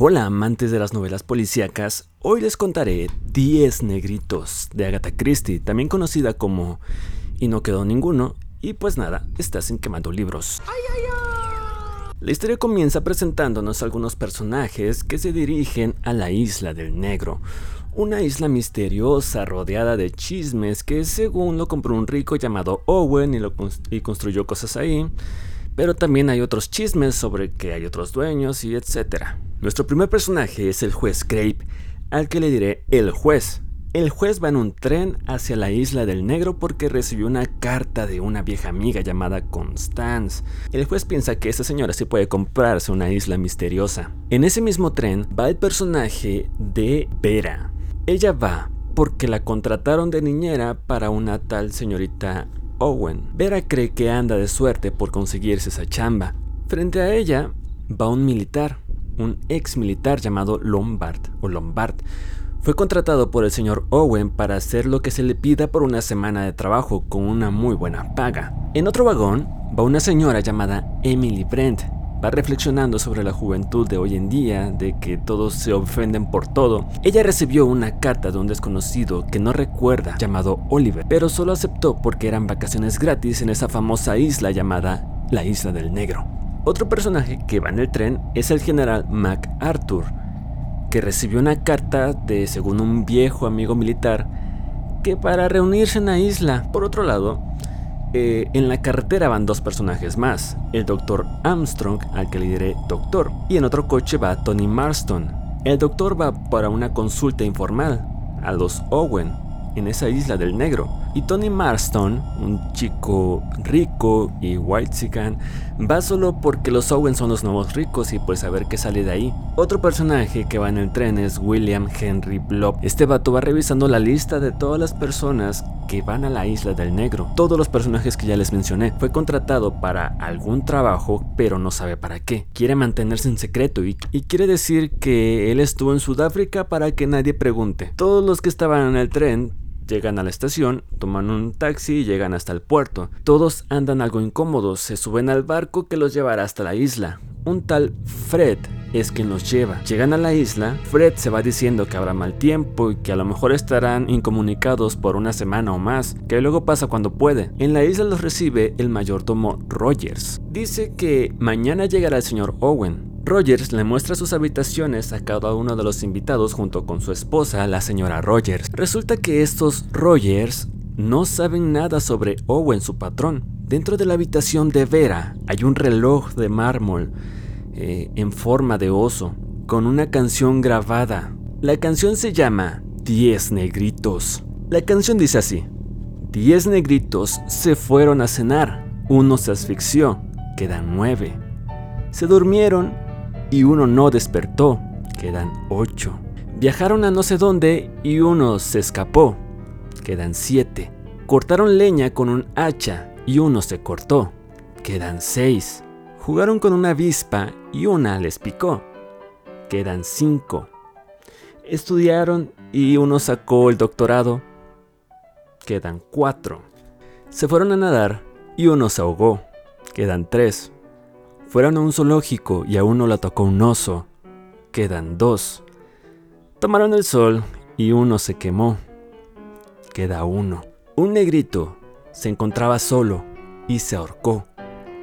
Hola amantes de las novelas policíacas, hoy les contaré 10 negritos de Agatha Christie, también conocida como Y no quedó ninguno, y pues nada, estás en quemando libros. La historia comienza presentándonos algunos personajes que se dirigen a la isla del negro, una isla misteriosa rodeada de chismes que según lo compró un rico llamado Owen y, lo y construyó cosas ahí, pero también hay otros chismes sobre que hay otros dueños y etcétera. Nuestro primer personaje es el juez Crape, al que le diré el juez. El juez va en un tren hacia la isla del negro porque recibió una carta de una vieja amiga llamada Constance. El juez piensa que esa señora sí puede comprarse una isla misteriosa. En ese mismo tren va el personaje de Vera. Ella va porque la contrataron de niñera para una tal señorita Owen. Vera cree que anda de suerte por conseguirse esa chamba. Frente a ella va un militar un ex militar llamado Lombard o Lombard. Fue contratado por el señor Owen para hacer lo que se le pida por una semana de trabajo con una muy buena paga. En otro vagón va una señora llamada Emily Brent. Va reflexionando sobre la juventud de hoy en día, de que todos se ofenden por todo. Ella recibió una carta de un desconocido que no recuerda, llamado Oliver, pero solo aceptó porque eran vacaciones gratis en esa famosa isla llamada la Isla del Negro. Otro personaje que va en el tren es el general MacArthur, que recibió una carta de, según un viejo amigo militar, que para reunirse en la isla. Por otro lado, eh, en la carretera van dos personajes más, el doctor Armstrong, al que le diré doctor, y en otro coche va Tony Marston. El doctor va para una consulta informal a los Owen, en esa isla del negro. Y Tony Marston, un chico rico y white chican, va solo porque los Owen son los nuevos ricos y pues a ver qué sale de ahí. Otro personaje que va en el tren es William Henry Blob. Este vato va revisando la lista de todas las personas que van a la isla del negro. Todos los personajes que ya les mencioné. Fue contratado para algún trabajo, pero no sabe para qué. Quiere mantenerse en secreto y, y quiere decir que él estuvo en Sudáfrica para que nadie pregunte. Todos los que estaban en el tren Llegan a la estación, toman un taxi y llegan hasta el puerto. Todos andan algo incómodos, se suben al barco que los llevará hasta la isla. Un tal Fred es quien los lleva. Llegan a la isla, Fred se va diciendo que habrá mal tiempo y que a lo mejor estarán incomunicados por una semana o más, que luego pasa cuando puede. En la isla los recibe el mayordomo Rogers. Dice que mañana llegará el señor Owen, Rogers le muestra sus habitaciones a cada uno de los invitados junto con su esposa, la señora Rogers. Resulta que estos Rogers no saben nada sobre Owen, su patrón. Dentro de la habitación de Vera hay un reloj de mármol eh, en forma de oso, con una canción grabada. La canción se llama Diez Negritos. La canción dice así. Diez negritos se fueron a cenar, uno se asfixió, quedan nueve. Se durmieron y uno no despertó. Quedan ocho. Viajaron a no sé dónde y uno se escapó. Quedan siete. Cortaron leña con un hacha y uno se cortó. Quedan seis. Jugaron con una avispa y una les picó. Quedan cinco. Estudiaron y uno sacó el doctorado. Quedan cuatro. Se fueron a nadar y uno se ahogó. Quedan tres. Fueron a un zoológico y a uno la tocó un oso. Quedan dos. Tomaron el sol y uno se quemó. Queda uno. Un negrito se encontraba solo y se ahorcó.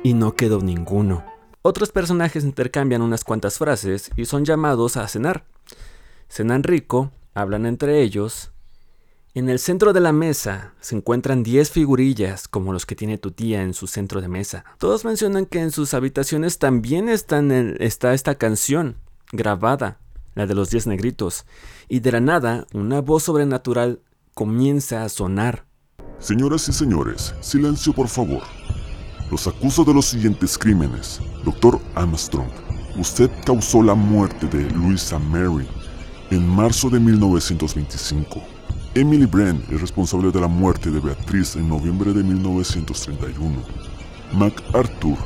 Y no quedó ninguno. Otros personajes intercambian unas cuantas frases y son llamados a cenar. Cenan rico, hablan entre ellos en el centro de la mesa se encuentran 10 figurillas como los que tiene tu tía en su centro de mesa. Todos mencionan que en sus habitaciones también está esta canción grabada, la de los 10 negritos, y de la nada una voz sobrenatural comienza a sonar. Señoras y señores, silencio por favor. Los acuso de los siguientes crímenes. Doctor Armstrong, usted causó la muerte de Louisa Mary en marzo de 1925. Emily Brand es responsable de la muerte de Beatriz en noviembre de 1931. MacArthur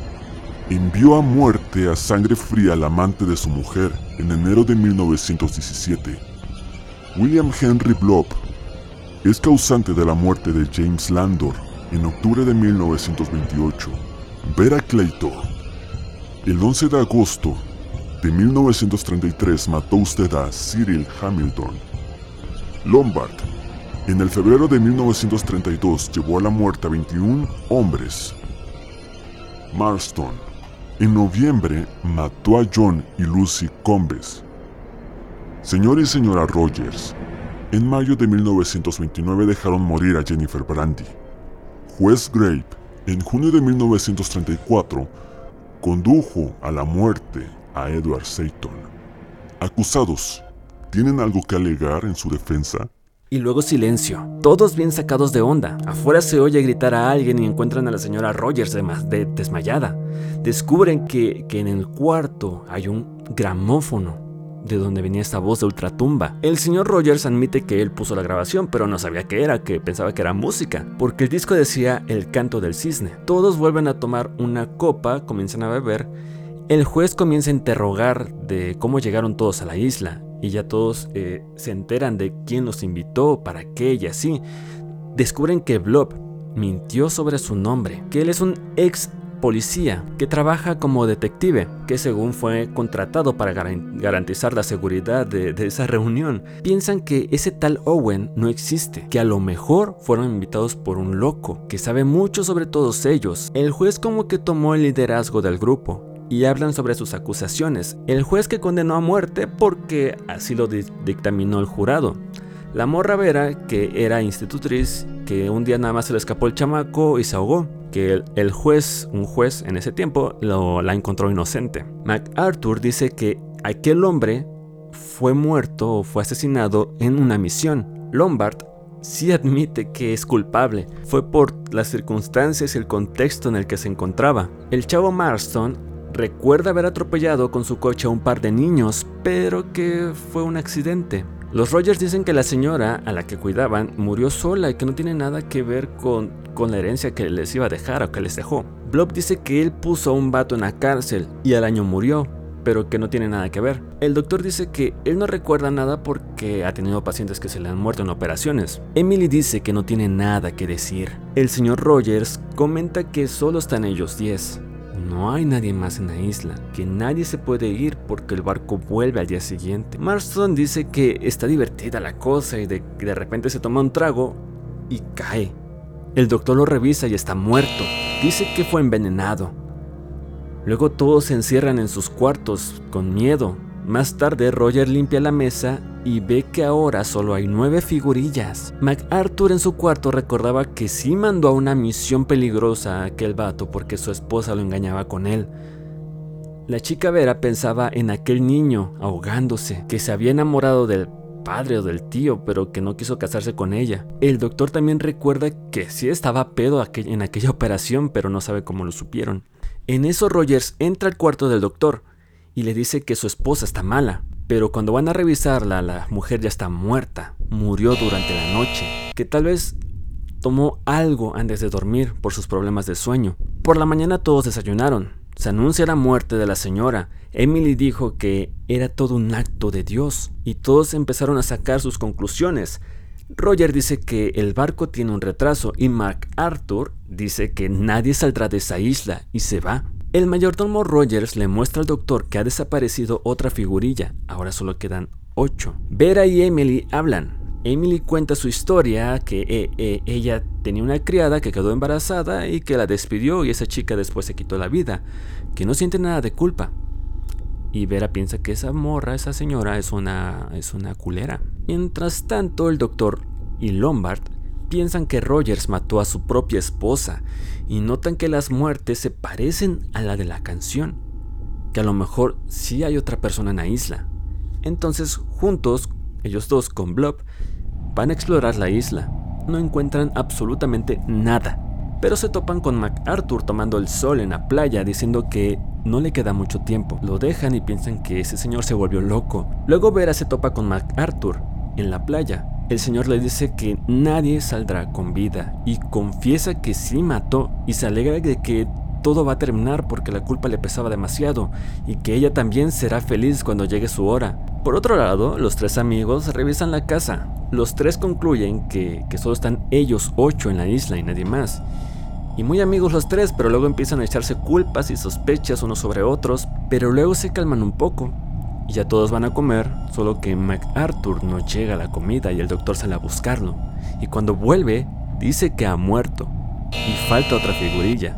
envió a muerte a sangre fría al amante de su mujer en enero de 1917. William Henry Blob es causante de la muerte de James Landor en octubre de 1928. Vera Claytor. El 11 de agosto de 1933 mató usted a Cyril Hamilton. Lombard, en el febrero de 1932 llevó a la muerte a 21 hombres. Marston, en noviembre mató a John y Lucy Combes. Señor y señora Rogers, en mayo de 1929 dejaron morir a Jennifer Brandy. Juez Grape, en junio de 1934, condujo a la muerte a Edward Seyton. Acusados, ¿tienen algo que alegar en su defensa? Y luego silencio, todos bien sacados de onda. Afuera se oye gritar a alguien y encuentran a la señora Rogers de desmayada. Descubren que, que en el cuarto hay un gramófono de donde venía esta voz de ultratumba. El señor Rogers admite que él puso la grabación, pero no sabía qué era, que pensaba que era música, porque el disco decía El canto del cisne. Todos vuelven a tomar una copa, comienzan a beber. El juez comienza a interrogar de cómo llegaron todos a la isla, y ya todos eh, se enteran de quién los invitó, para qué y así. Descubren que Blob mintió sobre su nombre, que él es un ex policía que trabaja como detective, que según fue contratado para garantizar la seguridad de, esa reunión. Piensan que ese tal Owen no existe, que a lo mejor fueron invitados por un loco, que sabe mucho sobre todos ellos. El juez como que tomó el liderazgo del grupo, y hablan sobre sus acusaciones. El juez que condenó a muerte porque así lo dictaminó el jurado. La morra Vera, que era institutriz, que un día nada más se le escapó el chamaco y se ahogó que el, juez, un juez en ese tiempo, lo, la encontró inocente. MacArthur dice que aquel hombre fue muerto o fue asesinado en una misión. Lombard sí admite que es culpable. Fue por las circunstancias y el contexto en el que se encontraba. El chavo Marston recuerda haber atropellado con su coche a un par de niños, pero que fue un accidente. Los Rogers dicen que la señora a la que cuidaban murió sola y que no tiene nada que ver con, con la herencia que les iba a dejar o que les dejó. Blob dice que él puso a un vato en la cárcel y al año murió, pero que no tiene nada que ver. El doctor dice que él no recuerda nada porque ha tenido pacientes que se le han muerto en operaciones. Emily dice que no tiene nada que decir. El señor Rogers comenta que solo están ellos 10 no hay nadie más en la isla, que nadie se puede ir porque el barco vuelve al día siguiente. Marston dice que está divertida la cosa y de, de repente se toma un trago y cae. El doctor lo revisa y está muerto. Dice que fue envenenado. Luego todos se encierran en sus cuartos con miedo. Más tarde Roger limpia la mesa y ve que ahora solo hay nueve figurillas. MacArthur en su cuarto recordaba que sí mandó a una misión peligrosa a aquel vato porque su esposa lo engañaba con él. La chica Vera pensaba en aquel niño ahogándose, que se había enamorado del padre o del tío, pero que no quiso casarse con ella. El doctor también recuerda que sí estaba pedo en aquella operación, pero no sabe cómo lo supieron. En eso Rogers entra al cuarto del doctor y le dice que su esposa está mala, pero cuando van a revisarla, la mujer ya está muerta, murió durante la noche, que tal vez tomó algo antes de dormir por sus problemas de sueño. Por la mañana todos desayunaron. Se anuncia la muerte de la señora. Emily dijo que era todo un acto de Dios y todos empezaron a sacar sus conclusiones. Roger dice que el barco tiene un retraso y Mark Arthur dice que nadie saldrá de esa isla y se va. El mayordomo Rogers le muestra al doctor que ha desaparecido otra figurilla, ahora solo quedan ocho. Vera y Emily hablan. Emily cuenta su historia, que eh, eh, ella tenía una criada que quedó embarazada y que la despidió y esa chica después se quitó la vida, que no siente nada de culpa. Y Vera piensa que esa morra, esa señora, es una, es una culera. Mientras tanto, el doctor y Lombard piensan que Rogers mató a su propia esposa y notan que las muertes se parecen a la de la canción, que a lo mejor sí hay otra persona en la isla. Entonces, juntos, ellos dos con Blob, van a explorar la isla. No encuentran absolutamente nada, pero se topan con MacArthur tomando el sol en la playa diciendo que no le queda mucho tiempo. Lo dejan y piensan que ese señor se volvió loco. Luego Vera se topa con MacArthur en la playa el Señor le dice que nadie saldrá con vida y confiesa que sí mató y se alegra de que todo va a terminar porque la culpa le pesaba demasiado y que ella también será feliz cuando llegue su hora. Por otro lado, los tres amigos revisan la casa. Los tres concluyen que, que solo están ellos ocho en la isla y nadie más. Y muy amigos los tres, pero luego empiezan a echarse culpas y sospechas unos sobre otros, pero luego se calman un poco. Y ya todos van a comer, solo que MacArthur no llega a la comida y el doctor sale a buscarlo. Y cuando vuelve, dice que ha muerto. Y falta otra figurilla.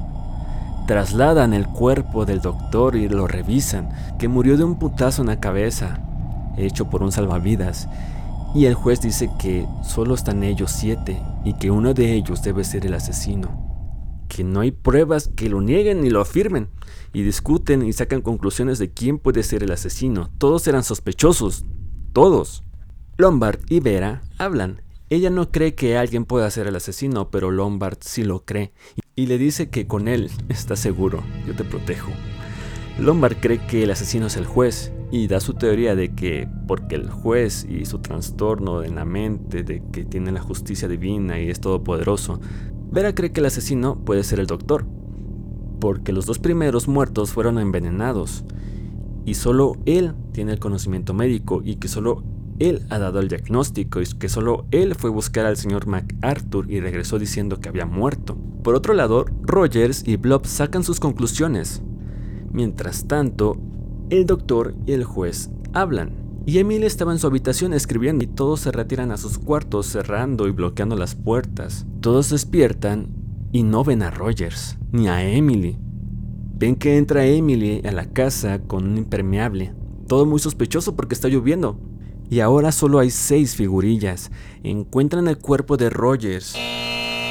Trasladan el cuerpo del doctor y lo revisan, que murió de un putazo en la cabeza, hecho por un salvavidas. Y el juez dice que solo están ellos siete y que uno de ellos debe ser el asesino que no hay pruebas que lo nieguen ni lo afirmen, y discuten y sacan conclusiones de quién puede ser el asesino. Todos eran sospechosos, todos. Lombard y Vera hablan. Ella no cree que alguien pueda ser el asesino, pero Lombard sí lo cree, y le dice que con él está seguro, yo te protejo. Lombard cree que el asesino es el juez y da su teoría de que porque el juez y su trastorno en la mente de que tiene la justicia divina y es todopoderoso, Vera cree que el asesino puede ser el doctor, porque los dos primeros muertos fueron envenenados, y solo él tiene el conocimiento médico y que solo él ha dado el diagnóstico y que solo él fue a buscar al señor MacArthur y regresó diciendo que había muerto. Por otro lado, Rogers y Blob sacan sus conclusiones. Mientras tanto, el doctor y el juez hablan. Y Emily estaba en su habitación escribiendo y todos se retiran a sus cuartos cerrando y bloqueando las puertas. Todos despiertan y no ven a Rogers ni a Emily. Ven que entra Emily a la casa con un impermeable. Todo muy sospechoso porque está lloviendo. Y ahora solo hay seis figurillas. Encuentran el cuerpo de Rogers.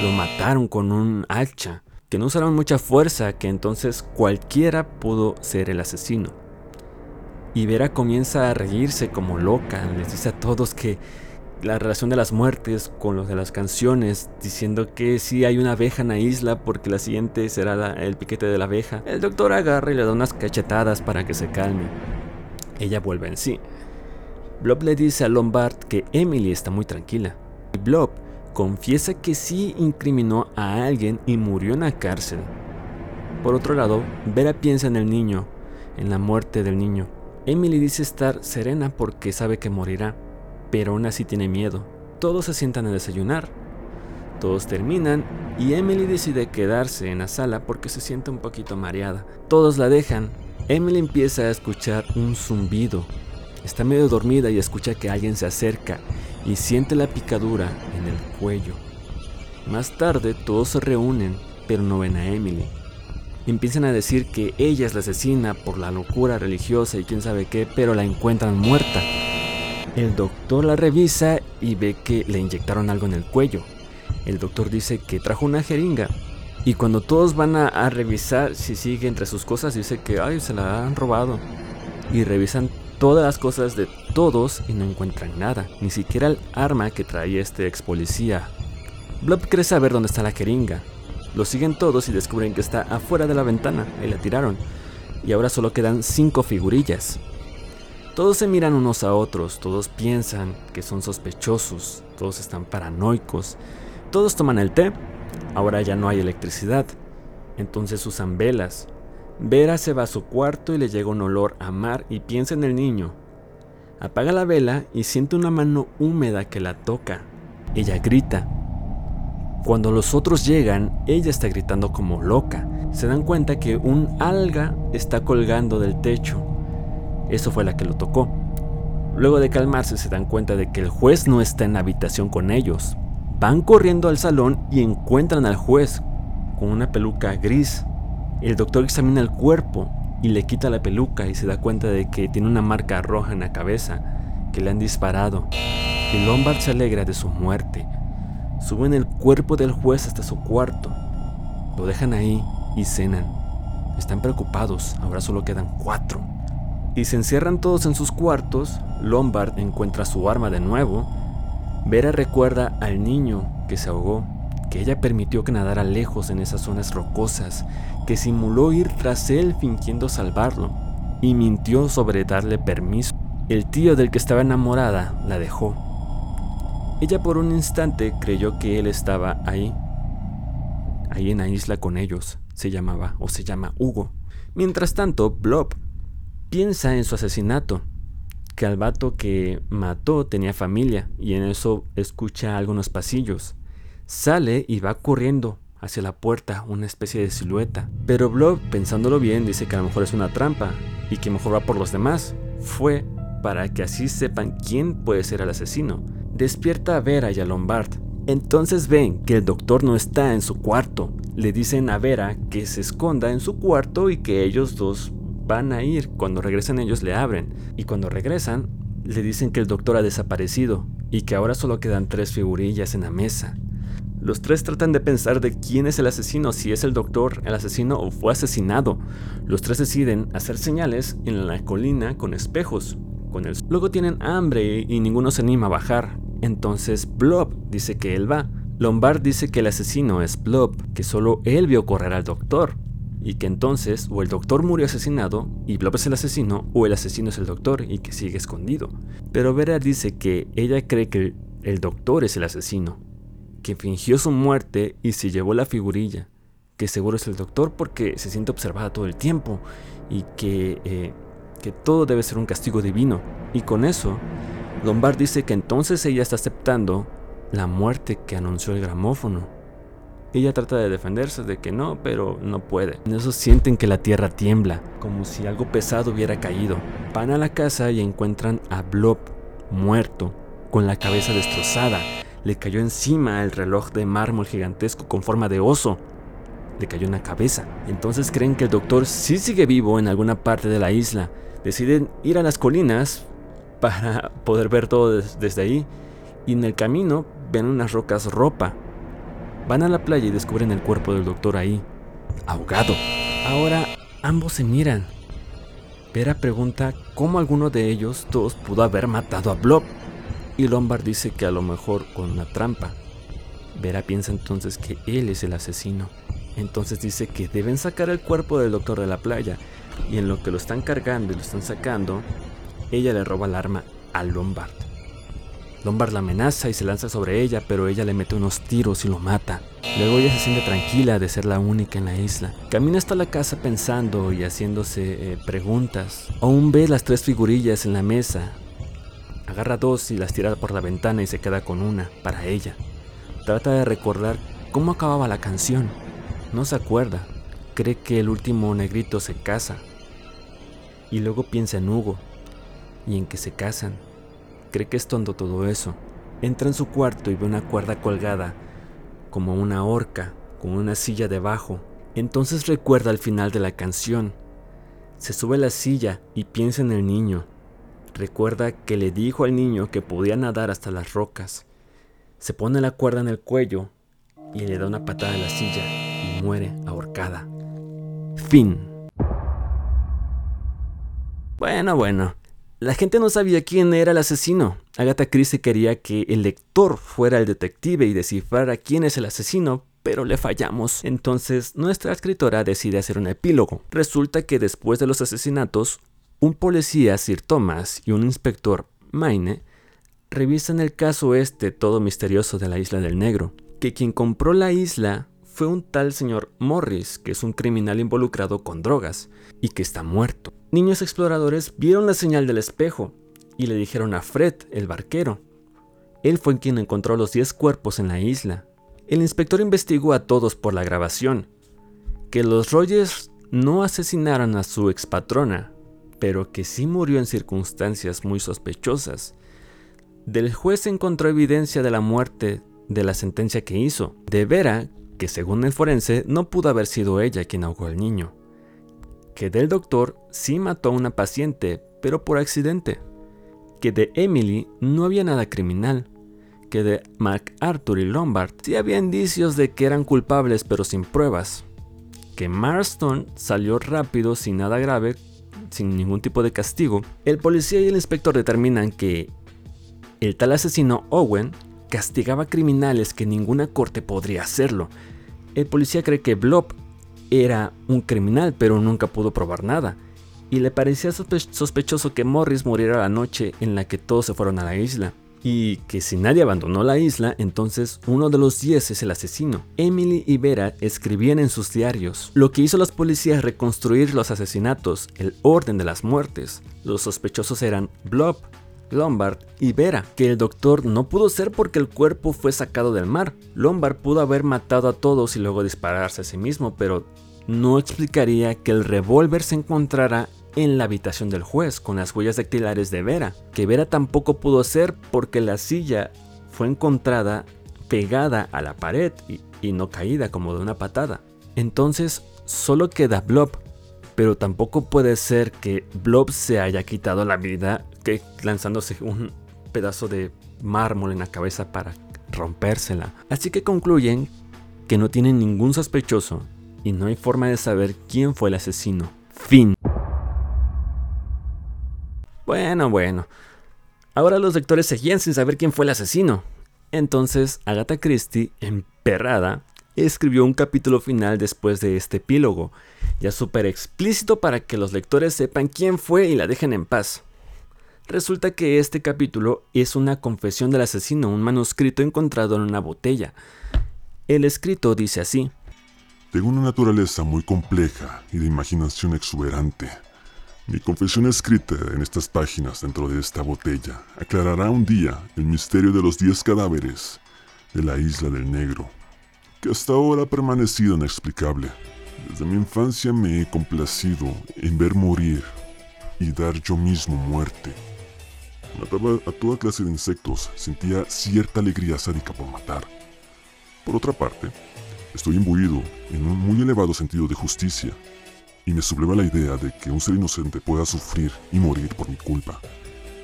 Lo mataron con un hacha, que no usaron mucha fuerza, que entonces cualquiera pudo ser el asesino. Y Vera comienza a reírse como loca, les dice a todos que la relación de las muertes con los de las canciones, diciendo que si hay una abeja en la isla porque la siguiente será el piquete de la abeja. El doctor agarra y le da unas cachetadas para que se calme. Ella vuelve en sí. Blob le dice a Lombard que Emily está muy tranquila. Y Blob confiesa que sí incriminó a alguien y murió en la cárcel. Por otro lado, Vera piensa en el niño, en la muerte del niño Emily dice estar serena porque sabe que morirá, pero aún así tiene miedo. Todos se sientan a desayunar. Todos terminan y Emily decide quedarse en la sala porque se siente un poquito mareada. Todos la dejan. Emily empieza a escuchar un zumbido. Está medio dormida y escucha que alguien se acerca y siente la picadura en el cuello. Más tarde todos se reúnen, pero no ven a Emily empiezan a decir que ella es la asesina por la locura religiosa y quién sabe qué, pero la encuentran muerta. El doctor la revisa y ve que le inyectaron algo en el cuello. El doctor dice que trajo una jeringa. Y cuando todos van a, revisar si sigue entre sus cosas, dice que ay, se la han robado. Y revisan todas las cosas de todos y no encuentran nada, ni siquiera el arma que traía este ex policía. Blob cree saber dónde está la jeringa, lo siguen todos y descubren que está afuera de la ventana y la tiraron. Y ahora solo quedan cinco figurillas. Todos se miran unos a otros, todos piensan que son sospechosos, todos están paranoicos, todos toman el té. Ahora ya no hay electricidad, entonces usan velas. Vera se va a su cuarto y le llega un olor a mar y piensa en el niño. Apaga la vela y siente una mano húmeda que la toca. Ella grita, cuando los otros llegan, ella está gritando como loca. Se dan cuenta que un alga está colgando del techo. Eso fue la que lo tocó. Luego de calmarse se dan cuenta de que el juez no está en la habitación con ellos. Van corriendo al salón y encuentran al juez con una peluca gris. El doctor examina el cuerpo y le quita la peluca y se da cuenta de que tiene una marca roja en la cabeza, que le han disparado. Y Lombard se alegra de su muerte, Suben el cuerpo del juez hasta su cuarto. Lo dejan ahí y cenan. Están preocupados, ahora solo quedan cuatro. Y se encierran todos en sus cuartos. Lombard encuentra su arma de nuevo. Vera recuerda al niño que se ahogó, que ella permitió que nadara lejos en esas zonas rocosas, que simuló ir tras él fingiendo salvarlo, y mintió sobre darle permiso. El tío del que estaba enamorada la dejó ella por un instante creyó que él estaba ahí, ahí en la isla con ellos, se llamaba o se llama Hugo. Mientras tanto, Blob piensa en su asesinato, que al vato que mató tenía familia y en eso escucha algunos pasillos. Sale y va corriendo hacia la puerta una especie de silueta. Pero Blob, pensándolo bien, dice que a lo mejor es una trampa y que mejor va por los demás. Fue para que así sepan quién puede ser el asesino. Despierta a Vera y a Lombard. Entonces ven que el doctor no está en su cuarto. Le dicen a Vera que se esconda en su cuarto y que ellos dos van a ir. Cuando regresen ellos le abren. Y cuando regresan, le dicen que el doctor ha desaparecido y que ahora solo quedan tres figurillas en la mesa. Los tres tratan de pensar de quién es el asesino, si es el doctor, el asesino o fue asesinado. Los tres deciden hacer señales en la colina con espejos. Con. Luego tienen hambre y ninguno se anima a bajar. Entonces Blob dice que él va. Lombard dice que el asesino es Blob, que solo él vio correr al doctor y que entonces o el doctor murió asesinado y Blob es el asesino o el asesino es el doctor y que sigue escondido. Pero Vera dice que ella cree que el doctor es el asesino, que fingió su muerte y se llevó la figurilla, que seguro es el doctor porque se siente observada todo el tiempo y que, eh, que todo debe ser un castigo divino. Y con eso, Lombard dice que entonces ella está aceptando la muerte que anunció el gramófono ella trata de defenderse de que no, pero no puede. En eso sienten que la tierra tiembla, como si algo pesado hubiera caído. Van a la casa y encuentran a Blob muerto, con la cabeza destrozada. Le cayó encima el reloj de mármol gigantesco con forma de oso. Le cayó en la cabeza. Entonces creen que el doctor sí sigue vivo en alguna parte de la isla. Deciden ir a las colinas para poder ver todo desde ahí. Y en el camino ven unas rocas ropa Van a la playa y descubren el cuerpo del doctor ahí, ahogado. Ahora ambos se miran. Vera pregunta cómo alguno de ellos dos pudo haber matado a Blob. Y Lombard dice que a lo mejor con una trampa. Vera piensa entonces que él es el asesino. Entonces dice que deben sacar el cuerpo del doctor de la playa. Y en lo que lo están cargando y lo están sacando, ella le roba el arma a Lombard. Lombard la amenaza y se lanza sobre ella, pero ella le mete unos tiros y lo mata. Luego ella se siente tranquila de ser la única en la isla. Camina hasta la casa pensando y haciéndose eh, preguntas. Aún ve las tres figurillas en la mesa. Agarra dos y las tira por la ventana y se queda con una, para ella. Trata de recordar cómo acababa la canción. No se acuerda. Cree que el último negrito se casa. Y luego piensa en Hugo y en que se casan Cree que es tonto todo eso. Entra en su cuarto y ve una cuerda colgada, como una horca, con una silla debajo. Entonces recuerda el final de la canción. Se sube a la silla y piensa en el niño. Recuerda que le dijo al niño que podía nadar hasta las rocas. Se pone la cuerda en el cuello y le da una patada a la silla y muere ahorcada. Fin. Bueno, bueno, la gente no sabía quién era el asesino. Agatha Christie quería que el lector fuera el detective y descifrara quién es el asesino, pero le fallamos. Entonces, nuestra escritora decide hacer un epílogo. Resulta que después de los asesinatos, un policía, Sir Thomas, y un inspector, Maine, revisan el caso este todo misterioso de la Isla del Negro, que quien compró la isla fue un tal señor Morris, que es un criminal involucrado con drogas y que está muerto. Niños exploradores vieron la señal del espejo y le dijeron a Fred, el barquero. Él fue quien encontró los 10 cuerpos en la isla. El inspector investigó a todos por la grabación. Que los Rogers no asesinaron a su expatrona, pero que sí murió en circunstancias muy sospechosas. Del juez encontró evidencia de la muerte de la sentencia que hizo. De Vera, que según el forense no pudo haber sido ella quien ahogó al niño que del doctor sí mató a una paciente, pero por accidente, que de Emily no había nada criminal, que de MacArthur y Lombard sí había indicios de que eran culpables pero sin pruebas, que Marston salió rápido sin nada grave, sin ningún tipo de castigo, el policía y el inspector determinan que el tal asesino Owen castigaba criminales que ninguna corte podría hacerlo. El policía cree que Blob era un criminal, pero nunca pudo probar nada. Y le parecía sospechoso que Morris muriera la noche en la que todos se fueron a la isla. Y que si nadie abandonó la isla, entonces uno de los 10 es el asesino. Emily y Vera escribían en sus diarios. Lo que hizo las policías reconstruir los asesinatos, el orden de las muertes. Los sospechosos eran Blob, Lombard y Vera, que el doctor no pudo ser porque el cuerpo fue sacado del mar. Lombard pudo haber matado a todos y luego dispararse a sí mismo, pero no explicaría que el revólver se encontrara en la habitación del juez con las huellas dactilares de Vera, que Vera tampoco pudo ser porque la silla fue encontrada pegada a la pared y, no caída como de una patada. Entonces solo queda Blob, pero tampoco puede ser que Blob se haya quitado la vida lanzándose un pedazo de mármol en la cabeza para rompérsela. Así que concluyen que no tienen ningún sospechoso y no hay forma de saber quién fue el asesino. Fin. Bueno, bueno. Ahora los lectores seguían sin saber quién fue el asesino. Entonces Agatha Christie, emperrada, escribió un capítulo final después de este epílogo, ya súper explícito para que los lectores sepan quién fue y la dejen en paz. Resulta que este capítulo es una confesión del asesino, un manuscrito encontrado en una botella. El escrito dice así. Tengo una naturaleza muy compleja y de imaginación exuberante. Mi confesión escrita en estas páginas dentro de esta botella aclarará un día el misterio de los diez cadáveres de la isla del negro que hasta ahora ha permanecido inexplicable. Desde mi infancia me he complacido en ver morir y dar yo mismo muerte. Mataba a toda clase de insectos, sentía cierta alegría sádica por matar. Por otra parte, estoy imbuido en un muy elevado sentido de justicia y me subleva la idea de que un ser inocente pueda sufrir y morir por mi culpa.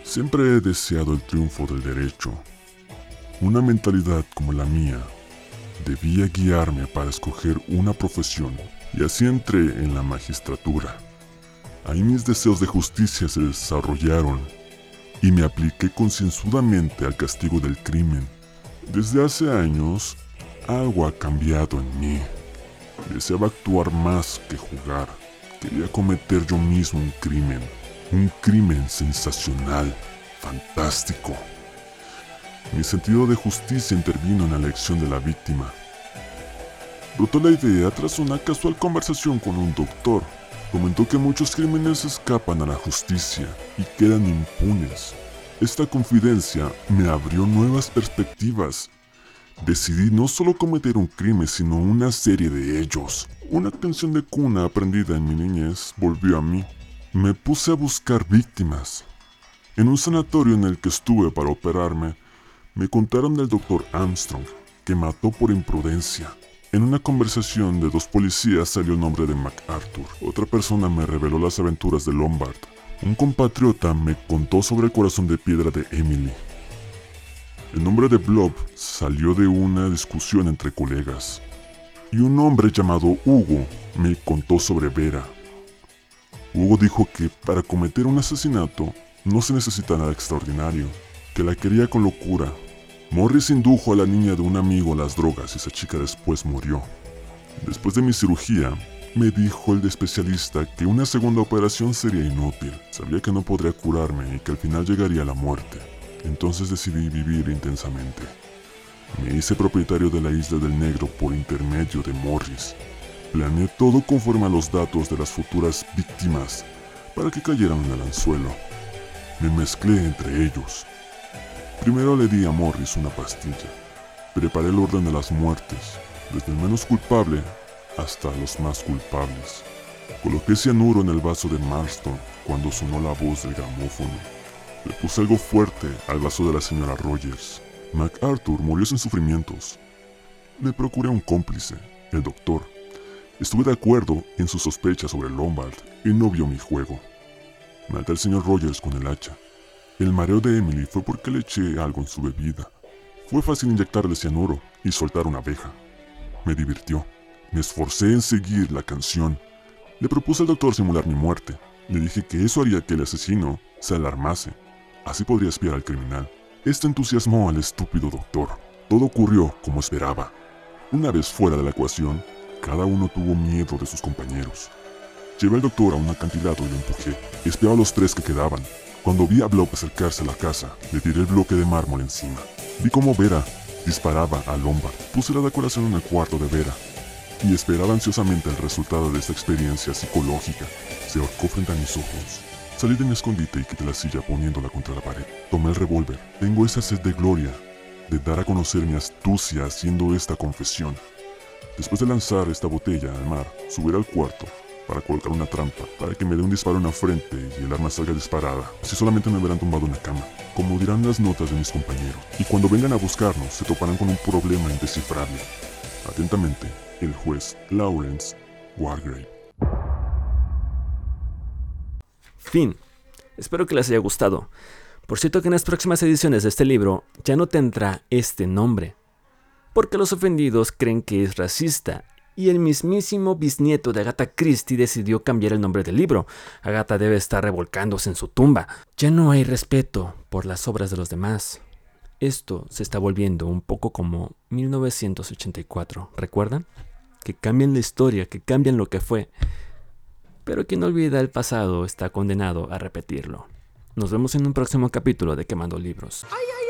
Siempre he deseado el triunfo del derecho. Una mentalidad como la mía debía guiarme para escoger una profesión y así entré en la magistratura. Ahí mis deseos de justicia se desarrollaron y me apliqué concienzudamente al castigo del crimen. Desde hace años, algo ha cambiado en mí. Deseaba actuar más que jugar. Quería cometer yo mismo un crimen. Un crimen sensacional, fantástico. Mi sentido de justicia intervino en la elección de la víctima. Brotó la idea tras una casual conversación con un doctor. Comentó que muchos crímenes escapan a la justicia y quedan impunes. Esta confidencia me abrió nuevas perspectivas. Decidí no solo cometer un crimen, sino una serie de ellos. Una canción de cuna aprendida en mi niñez volvió a mí. Me puse a buscar víctimas. En un sanatorio en el que estuve para operarme, me contaron del doctor Armstrong, que mató por imprudencia. En una conversación de dos policías salió el nombre de MacArthur. Otra persona me reveló las aventuras de Lombard. Un compatriota me contó sobre el corazón de piedra de Emily. El nombre de Blob salió de una discusión entre colegas. Y un hombre llamado Hugo me contó sobre Vera. Hugo dijo que para cometer un asesinato no se necesita nada extraordinario, que la quería con locura Morris indujo a la niña de un amigo a las drogas y esa chica después murió. Después de mi cirugía, me dijo el especialista que una segunda operación sería inútil. Sabía que no podría curarme y que al final llegaría la muerte. Entonces decidí vivir intensamente. Me hice propietario de la isla del negro por intermedio de Morris. Planeé todo conforme a los datos de las futuras víctimas para que cayeran en el anzuelo. Me mezclé entre ellos Primero le di a Morris una pastilla. Preparé el orden de las muertes, desde el menos culpable hasta los más culpables. Coloqué cianuro en el vaso de Marston cuando sonó la voz del gramófono. Le puse algo fuerte al vaso de la señora Rogers. MacArthur murió sin sufrimientos. Le procuré un cómplice, el doctor. Estuve de acuerdo en su sospecha sobre Lombard y no vio mi juego. Maté al señor Rogers con el hacha. El mareo de Emily fue porque le eché algo en su bebida. Fue fácil inyectarle cianuro y soltar una abeja. Me divirtió. Me esforcé en seguir la canción. Le propuse al doctor simular mi muerte. Le dije que eso haría que el asesino se alarmase. Así podría espiar al criminal. Esto entusiasmó al estúpido doctor. Todo ocurrió como esperaba. Una vez fuera de la ecuación, cada uno tuvo miedo de sus compañeros. Llevé al doctor a un acantilado y lo empujé. Espiaba a los tres que quedaban. Cuando vi a Blob acercarse a la casa, le tiré el bloque de mármol encima. Vi cómo Vera disparaba a Lombard. Puse la decoración en el cuarto de Vera y esperaba ansiosamente el resultado de esta experiencia psicológica. Se ahorcó frente a mis ojos. Salí de mi escondite y quité la silla poniéndola contra la pared. Tomé el revólver. Tengo esa sed de gloria, de dar a conocer mi astucia haciendo esta confesión. Después de lanzar esta botella al mar, subir al cuarto para colocar una trampa, para que me dé un disparo en la frente y el arma salga disparada. Así solamente me verán tumbado en la cama, como dirán las notas de mis compañeros. Y cuando vengan a buscarnos, se toparán con un problema indescifrable. Atentamente, el juez Lawrence Wargrave. Fin. Espero que les haya gustado. Por cierto que en las próximas ediciones de este libro ya no tendrá este nombre, porque los ofendidos creen que es racista y el mismísimo bisnieto de Agatha Christie decidió cambiar el nombre del libro. Agatha debe estar revolcándose en su tumba. Ya no hay respeto por las obras de los demás. Esto se está volviendo un poco como 1984, ¿recuerdan? Que cambian la historia, que cambian lo que fue. Pero quien olvida el pasado está condenado a repetirlo. Nos vemos en un próximo capítulo de Quemando Libros. ¡Ay, ay!